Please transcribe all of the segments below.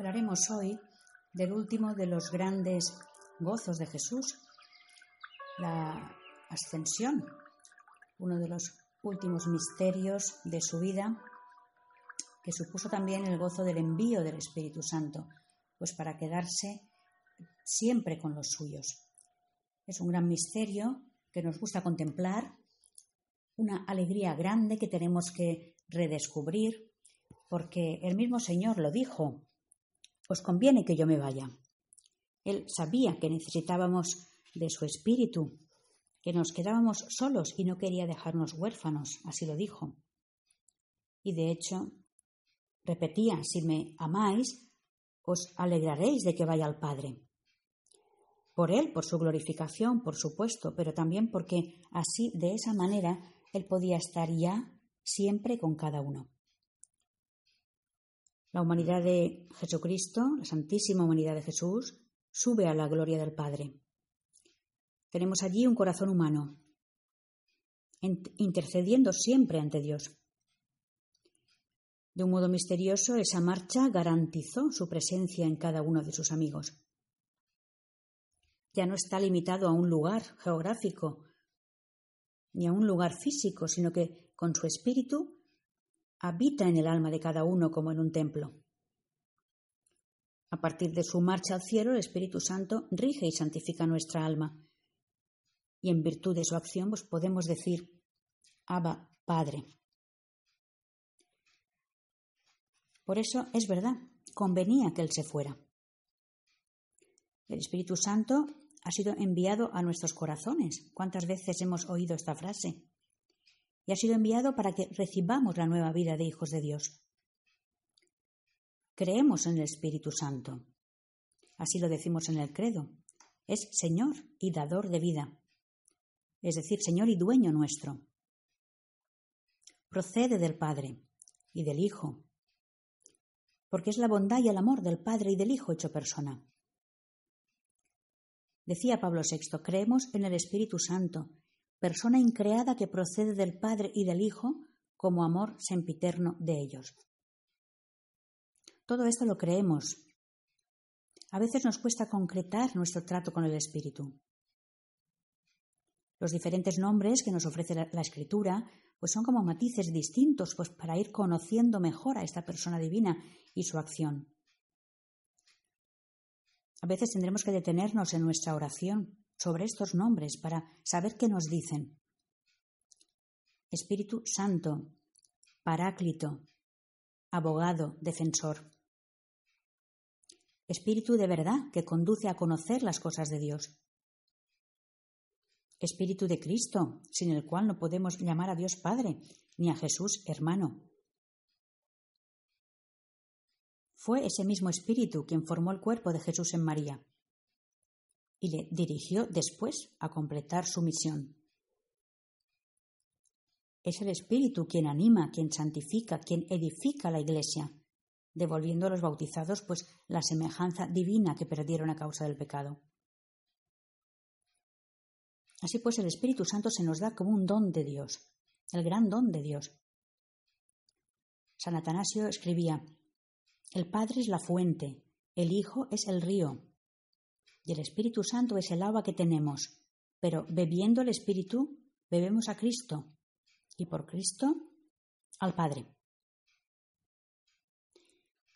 Hablaremos hoy del último de los grandes gozos de Jesús, la ascensión, uno de los últimos misterios de su vida, que supuso también el gozo del envío del Espíritu Santo, pues para quedarse siempre con los suyos. Es un gran misterio que nos gusta contemplar, una alegría grande que tenemos que redescubrir, porque el mismo Señor lo dijo, os conviene que yo me vaya. Él sabía que necesitábamos de su espíritu, que nos quedábamos solos y no quería dejarnos huérfanos, así lo dijo. Y de hecho, repetía, si me amáis, os alegraréis de que vaya al Padre. Por Él, por su glorificación, por supuesto, pero también porque así, de esa manera, Él podía estar ya siempre con cada uno. La humanidad de Jesucristo, la santísima humanidad de Jesús, sube a la gloria del Padre. Tenemos allí un corazón humano, intercediendo siempre ante Dios. De un modo misterioso, esa marcha garantizó su presencia en cada uno de sus amigos. Ya no está limitado a un lugar geográfico ni a un lugar físico, sino que con su espíritu habita en el alma de cada uno como en un templo. A partir de su marcha al cielo, el Espíritu Santo rige y santifica nuestra alma. Y en virtud de su acción, pues podemos decir, Abba, Padre. Por eso es verdad, convenía que Él se fuera. El Espíritu Santo ha sido enviado a nuestros corazones. ¿Cuántas veces hemos oído esta frase? Y ha sido enviado para que recibamos la nueva vida de hijos de Dios. Creemos en el Espíritu Santo. Así lo decimos en el credo. Es Señor y dador de vida. Es decir, Señor y dueño nuestro. Procede del Padre y del Hijo, porque es la bondad y el amor del Padre y del Hijo hecho persona. Decía Pablo VI, creemos en el Espíritu Santo, persona increada que procede del Padre y del Hijo como amor sempiterno de ellos. Todo esto lo creemos. A veces nos cuesta concretar nuestro trato con el Espíritu. Los diferentes nombres que nos ofrece la, Escritura pues son como matices distintos pues para ir conociendo mejor a esta persona divina y su acción. A veces tendremos que detenernos en nuestra oración sobre estos nombres para saber qué nos dicen. Espíritu Santo, Paráclito, Abogado, Defensor. Espíritu de verdad que conduce a conocer las cosas de Dios. Espíritu de Cristo, sin el cual no podemos llamar a Dios Padre, ni a Jesús hermano. Fue ese mismo Espíritu quien formó el cuerpo de Jesús en María y le dirigió después a completar su misión. Es el Espíritu quien anima, quien santifica, quien edifica la Iglesia, devolviendo a los bautizados pues la semejanza divina que perdieron a causa del pecado. Así pues, el Espíritu Santo se nos da como un don de Dios, el gran don de Dios. San Atanasio escribía, El Padre es la fuente, el Hijo es el río, y el Espíritu Santo es el agua que tenemos. Pero bebiendo el Espíritu, bebemos a Cristo y por Cristo al Padre.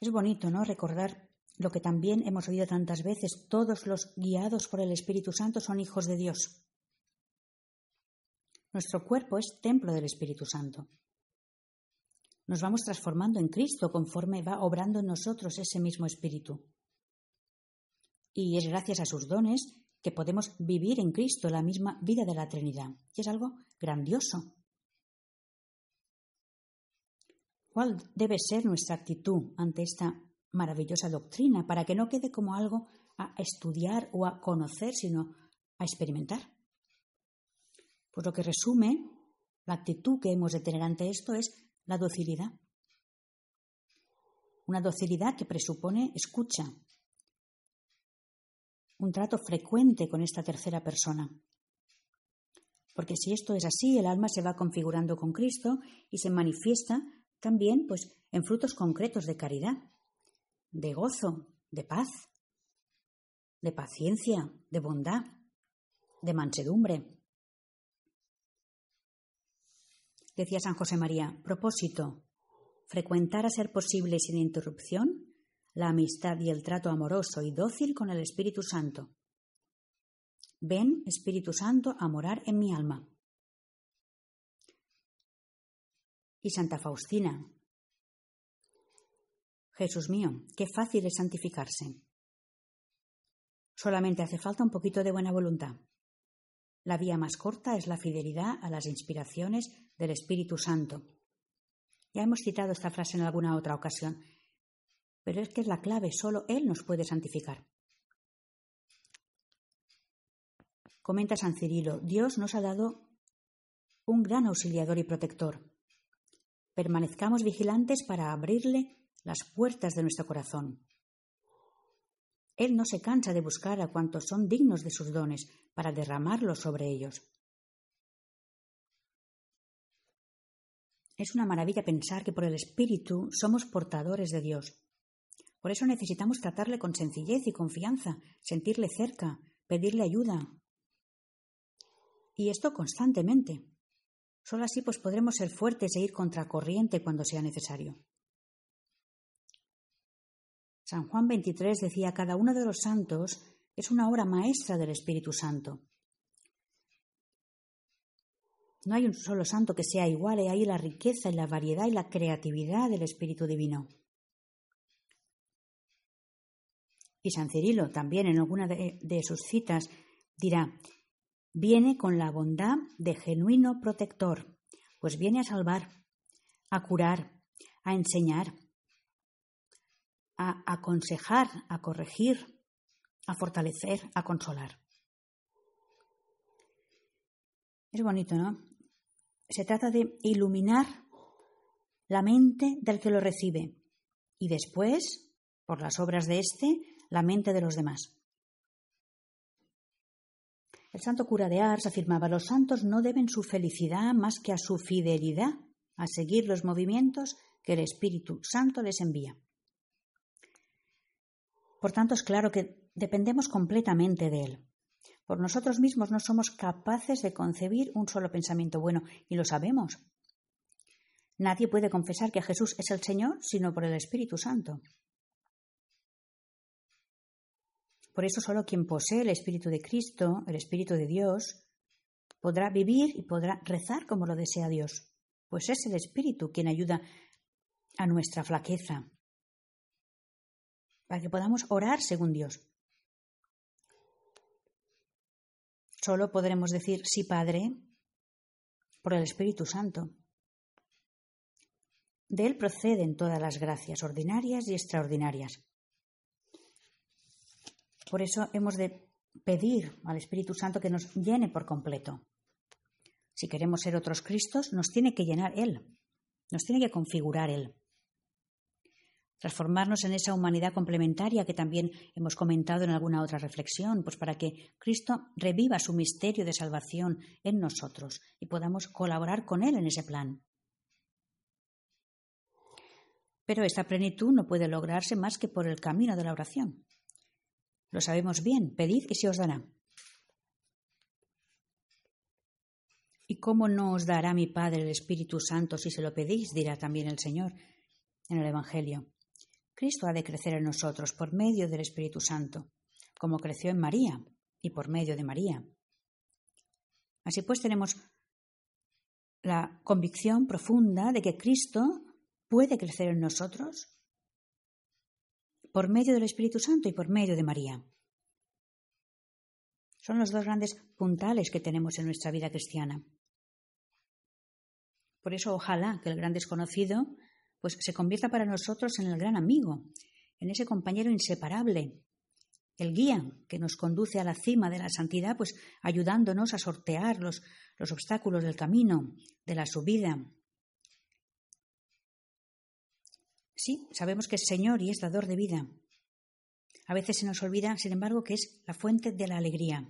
Es bonito, ¿no? Recordar lo que también hemos oído tantas veces. Todos los guiados por el Espíritu Santo son hijos de Dios. Nuestro cuerpo es templo del Espíritu Santo. Nos vamos transformando en Cristo conforme va obrando en nosotros ese mismo Espíritu. Y es gracias a sus dones que podemos vivir en Cristo la misma vida de la Trinidad. Y es algo grandioso. ¿Cuál debe ser nuestra actitud ante esta maravillosa doctrina para que no quede como algo a estudiar o a conocer, sino a experimentar? Pues lo que resume la actitud que hemos de tener ante esto es la docilidad. Una docilidad que presupone escucha, un trato frecuente con esta tercera persona. Porque si esto es así, el alma se va configurando con Cristo y se manifiesta también pues, en frutos concretos de caridad. de gozo, de paz, de paciencia, de bondad, de mansedumbre. Decía San José María, propósito, frecuentar a ser posible sin interrupción la amistad y el trato amoroso y dócil con el Espíritu Santo. Ven, Espíritu Santo, a morar en mi alma. Y Santa Faustina. Jesús mío, qué fácil es santificarse. Solamente hace falta un poquito de buena voluntad. La vía más corta es la fidelidad a las inspiraciones del Espíritu Santo. Ya hemos citado esta frase en alguna otra ocasión, pero es que es la clave, solo Él nos puede santificar. Comenta San Cirilo, Dios nos ha dado un gran auxiliador y protector. Permanezcamos vigilantes para abrirle las puertas de nuestro corazón. Él no se cansa de buscar a cuantos son dignos de sus dones para derramarlos sobre ellos. Es una maravilla pensar que por el Espíritu somos portadores de Dios. Por eso necesitamos tratarle con sencillez y confianza, sentirle cerca, pedirle ayuda. Y esto constantemente. Solo así pues podremos ser fuertes e ir contracorriente cuando sea necesario. San Juan 23 decía, cada uno de los santos es una obra maestra del Espíritu Santo. No hay un solo santo que sea igual, y ahí la riqueza y la variedad y la creatividad del Espíritu Divino. Y San Cirilo también en alguna de, sus citas dirá, viene con la bondad de genuino protector, pues viene a salvar, a curar, a enseñar, a aconsejar, a corregir, a fortalecer, a consolar. Es bonito, ¿no? Se trata de iluminar la mente del que lo recibe y después, por las obras de éste, la mente de los demás. El santo cura de Ars afirmaba los santos no deben su felicidad más que a su fidelidad a seguir los movimientos que el Espíritu Santo les envía. Por tanto, es claro que dependemos completamente de Él. Por nosotros mismos no somos capaces de concebir un solo pensamiento bueno, y lo sabemos. Nadie puede confesar que Jesús es el Señor sino por el Espíritu Santo. Por eso solo quien posee el Espíritu de Cristo, el Espíritu de Dios, podrá vivir y podrá rezar como lo desea Dios, pues es el Espíritu quien ayuda a nuestra flaqueza, para que podamos orar según Dios. Solo podremos decir sí, Padre, por el Espíritu Santo. De Él proceden todas las gracias ordinarias y extraordinarias. Por eso hemos de pedir al Espíritu Santo que nos llene por completo. Si queremos ser otros Cristos, nos tiene que llenar Él, nos tiene que configurar Él. Transformarnos en esa humanidad complementaria que también hemos comentado en alguna otra reflexión, pues para que Cristo reviva su misterio de salvación en nosotros y podamos colaborar con Él en ese plan. Pero esta plenitud no puede lograrse más que por el camino de la oración. Lo sabemos bien, pedid y se os dará. ¿Y cómo no os dará mi Padre el Espíritu Santo si se lo pedís? dirá también el Señor en el Evangelio. Cristo ha de crecer en nosotros por medio del Espíritu Santo, como creció en María y por medio de María. Así pues tenemos la convicción profunda de que Cristo puede crecer en nosotros por medio del Espíritu Santo y por medio de María. Son los dos grandes puntales que tenemos en nuestra vida cristiana. Por eso ojalá que el gran desconocido pues se convierta para nosotros en el gran amigo, en ese compañero inseparable, el guía que nos conduce a la cima de la santidad, pues ayudándonos a sortear los, los obstáculos del camino, de la subida, Sí, sabemos que es Señor y es dador de vida. A veces se nos olvida, sin embargo, que es la fuente de la alegría.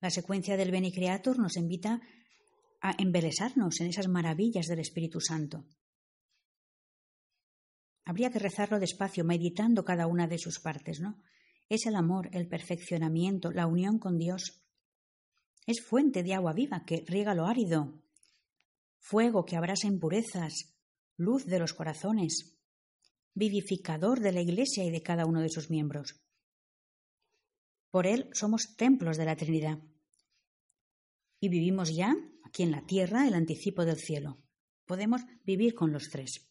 La secuencia del Beni Creator nos invita a embelesarnos en esas maravillas del Espíritu Santo. habría que rezarlo despacio, meditando cada una de sus partes, ¿no? Es el amor, el perfeccionamiento, la unión con Dios. Es fuente de agua viva que riega lo árido, fuego que abrasa impurezas, luz de los corazones, vivificador de la Iglesia y de cada uno de sus miembros. Por Él somos templos de la Trinidad. Y vivimos ya, aquí en la tierra, el anticipo del cielo. Podemos vivir con los tres.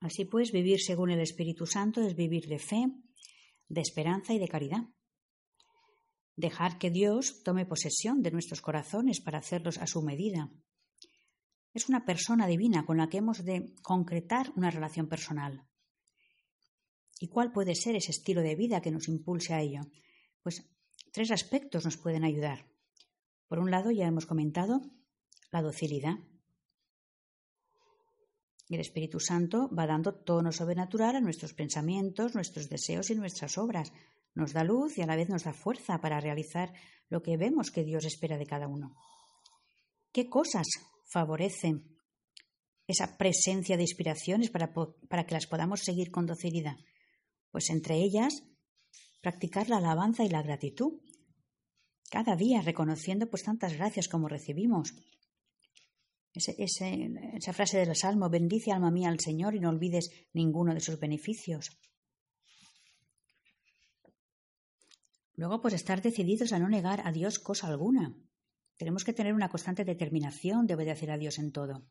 Así pues, vivir según el Espíritu Santo es vivir de fe, de esperanza y de caridad. Dejar que Dios tome posesión de nuestros corazones para hacerlos a su medida. Es una persona divina con la que hemos de concretar una relación personal. ¿Y cuál puede ser ese estilo de vida que nos impulse a ello? Pues tres aspectos nos pueden ayudar. Por un lado, ya hemos comentado la docilidad. El Espíritu Santo va dando tono sobrenatural a nuestros pensamientos, nuestros deseos y nuestras obras. Nos da luz y a la vez nos da fuerza para realizar lo que vemos que Dios espera de cada uno. ¿Qué cosas favorecen esa presencia de inspiraciones para, para que las podamos seguir con docilidad? Pues entre ellas, practicar la alabanza y la gratitud. Cada día reconociendo pues tantas gracias como recibimos, esa frase del Salmo, bendice alma mía al Señor y no olvides ninguno de sus beneficios. Luego, pues estar decididos a no negar a Dios cosa alguna. Tenemos que tener una constante determinación de obedecer a Dios en todo.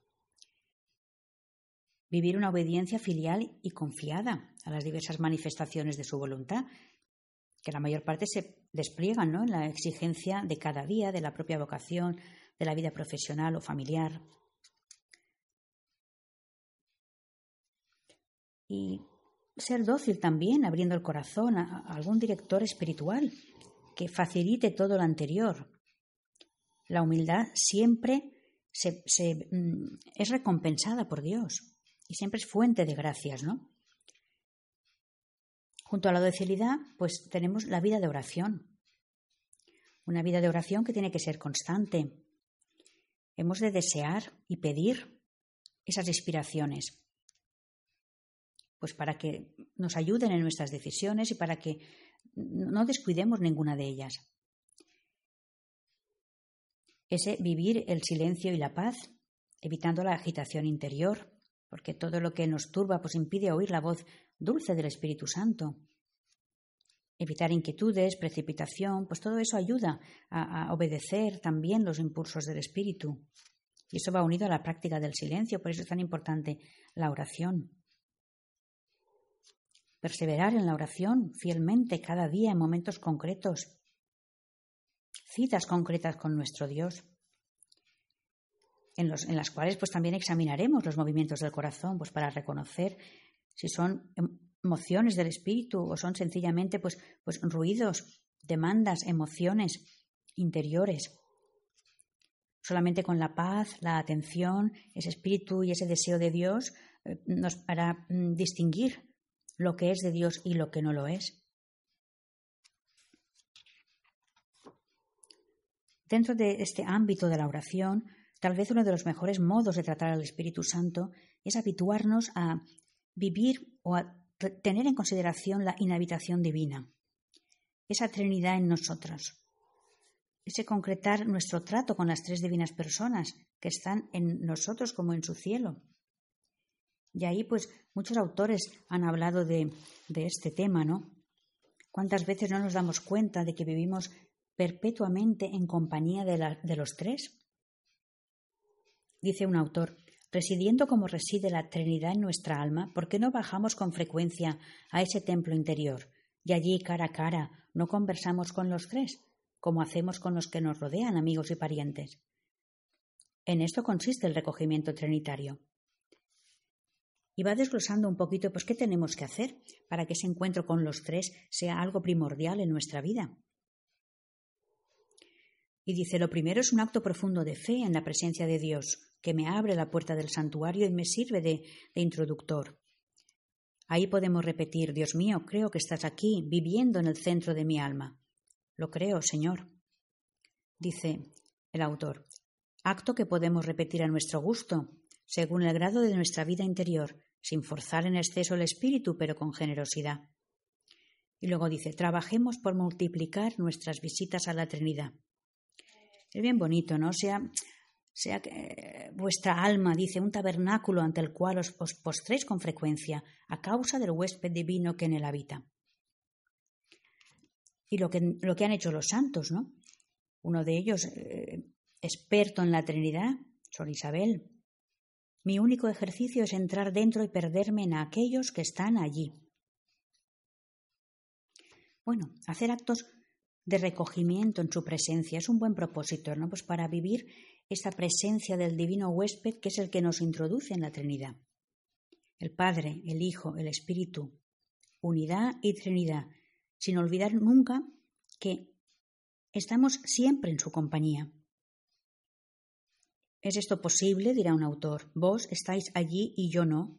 Vivir una obediencia filial y confiada a las diversas manifestaciones de su voluntad, que la mayor parte se despliegan ¿no? en la exigencia de cada día, de la propia vocación, de la vida profesional o familiar. Y ser dócil también, abriendo el corazón a, algún director espiritual que facilite todo lo anterior. La humildad siempre mm, es recompensada por Dios y siempre es fuente de gracias, ¿no? Junto a la docilidad, pues tenemos la vida de oración. Una vida de oración que tiene que ser constante, Hemos de desear y pedir esas inspiraciones, pues para que nos ayuden en nuestras decisiones y para que no descuidemos ninguna de ellas. Ese vivir el silencio y la paz, evitando la agitación interior, porque todo lo que nos turba pues impide oír la voz dulce del Espíritu Santo evitar inquietudes, precipitación, pues todo eso ayuda a, obedecer también los impulsos del espíritu. Y eso va unido a la práctica del silencio, por eso es tan importante la oración. Perseverar en la oración fielmente cada día en momentos concretos, citas concretas con nuestro Dios, en, los, en las cuales pues también examinaremos los movimientos del corazón, pues para reconocer si son em, emociones del espíritu o son sencillamente pues, pues ruidos, demandas, emociones interiores. Solamente con la paz, la atención, ese espíritu y ese deseo de Dios eh, nos hará mm, distinguir lo que es de Dios y lo que no lo es. Dentro de este ámbito de la oración, tal vez uno de los mejores modos de tratar al Espíritu Santo es habituarnos a vivir o a tener en consideración la inhabitación divina, esa Trinidad en nosotros, ese concretar nuestro trato con las tres divinas personas que están en nosotros como en su cielo. Y ahí, pues, muchos autores han hablado de, este tema, ¿no? ¿Cuántas veces no nos damos cuenta de que vivimos perpetuamente en compañía de los tres? Dice un autor, Residiendo como reside la Trinidad en nuestra alma, ¿por qué no bajamos con frecuencia a ese templo interior y allí cara a cara no conversamos con los tres, como hacemos con los que nos rodean, amigos y parientes? En esto consiste el recogimiento trinitario. Y va desglosando un poquito, pues, qué tenemos que hacer para que ese encuentro con los tres sea algo primordial en nuestra vida. Y dice, lo primero es un acto profundo de fe en la presencia de Dios, que me abre la puerta del santuario y me sirve de, introductor. Ahí podemos repetir, Dios mío, creo que estás aquí, viviendo en el centro de mi alma. Lo creo, Señor. Dice el autor, acto que podemos repetir a nuestro gusto, según el grado de nuestra vida interior, sin forzar en exceso el espíritu, pero con generosidad. Y luego dice, trabajemos por multiplicar nuestras visitas a la Trinidad. Es bien bonito, ¿no? Sea, sea que vuestra alma, dice, un tabernáculo ante el cual os, postréis con frecuencia, a causa del huésped divino que en él habita. Y lo que, lo que han hecho los santos, ¿no? Uno de ellos, eh, experto en la Trinidad, Sor Isabel. Mi único ejercicio es entrar dentro y perderme en aquellos que están allí. Bueno, hacer actos de recogimiento en su presencia es un buen propósito, ¿no? Pues para vivir esta presencia del divino huésped que es el que nos introduce en la Trinidad. El Padre, el Hijo, el Espíritu, unidad y Trinidad, sin olvidar nunca que estamos siempre en su compañía. ¿Es esto posible? dirá un autor. Vos estáis allí y yo no.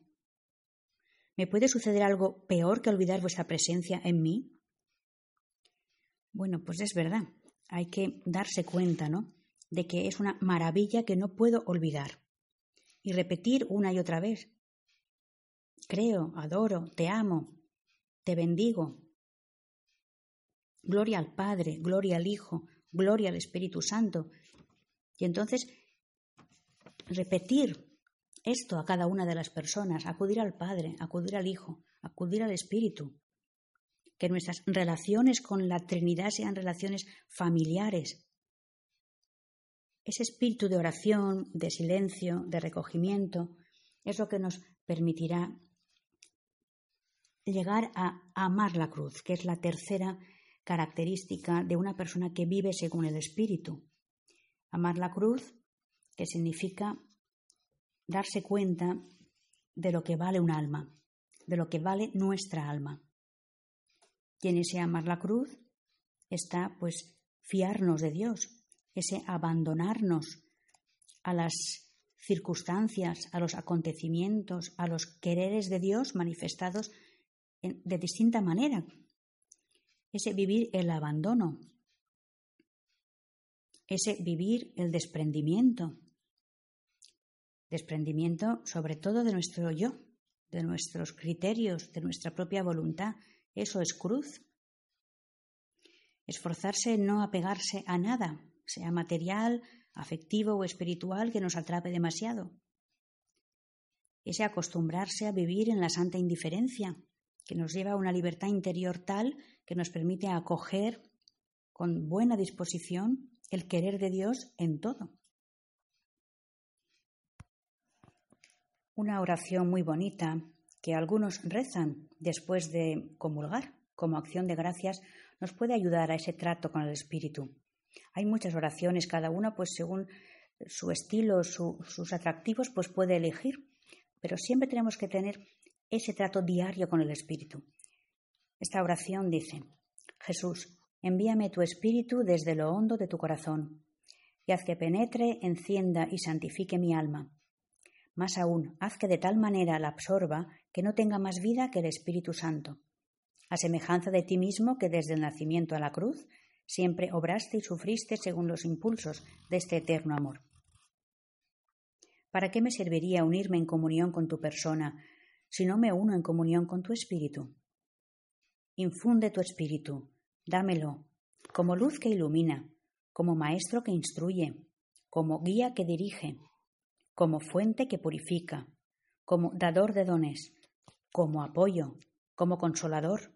¿Me puede suceder algo peor que olvidar vuestra presencia en mí? Bueno, pues es verdad. Hay que darse cuenta, ¿no? De que es una maravilla que no puedo olvidar. Y repetir una y otra vez. Creo, adoro, te amo, te bendigo. Gloria al Padre, gloria al Hijo, gloria al Espíritu Santo. Y entonces repetir esto a cada una de las personas, acudir al Padre, acudir al Hijo, acudir al Espíritu. Que nuestras relaciones con la Trinidad sean relaciones familiares. Ese espíritu de oración, de silencio, de recogimiento, es lo que nos permitirá llegar a amar la cruz, que es la tercera característica de una persona que vive según el Espíritu. Amar la cruz que significa darse cuenta de lo que vale un alma, de lo que vale nuestra alma. Quien ese amar la cruz está pues fiarnos de Dios, ese abandonarnos a las circunstancias, a los acontecimientos, a los quereres de Dios manifestados de distinta manera, ese vivir el abandono, ese vivir el desprendimiento, desprendimiento sobre todo de nuestro yo, de nuestros criterios, de nuestra propia voluntad. Eso es cruz. Esforzarse en no apegarse a nada, sea material, afectivo o espiritual, que nos atrape demasiado. Ese acostumbrarse a vivir en la santa indiferencia, que nos lleva a una libertad interior tal que nos permite acoger con buena disposición el querer de Dios en todo. Una oración muy bonita que algunos rezan después de comulgar como acción de gracias nos puede ayudar a ese trato con el Espíritu. Hay muchas oraciones, cada una pues según su estilo, sus atractivos, pues puede elegir, pero siempre tenemos que tener ese trato diario con el Espíritu. Esta oración dice, Jesús, envíame tu Espíritu desde lo hondo de tu corazón, y haz que penetre, encienda y santifique mi alma más aún, haz que de tal manera la absorba que no tenga más vida que el Espíritu Santo. A semejanza de ti mismo que desde el nacimiento a la cruz siempre obraste y sufriste según los impulsos de este eterno amor. ¿Para qué me serviría unirme en comunión con tu persona si no me uno en comunión con tu espíritu? Infunde tu espíritu, dámelo, como luz que ilumina, como maestro que instruye, como guía que dirige, como fuente que purifica, como dador de dones, como apoyo, como consolador,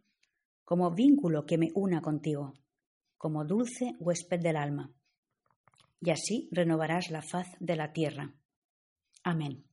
como vínculo que me una contigo, como dulce huésped del alma. Y así renovarás la faz de la tierra. Amén.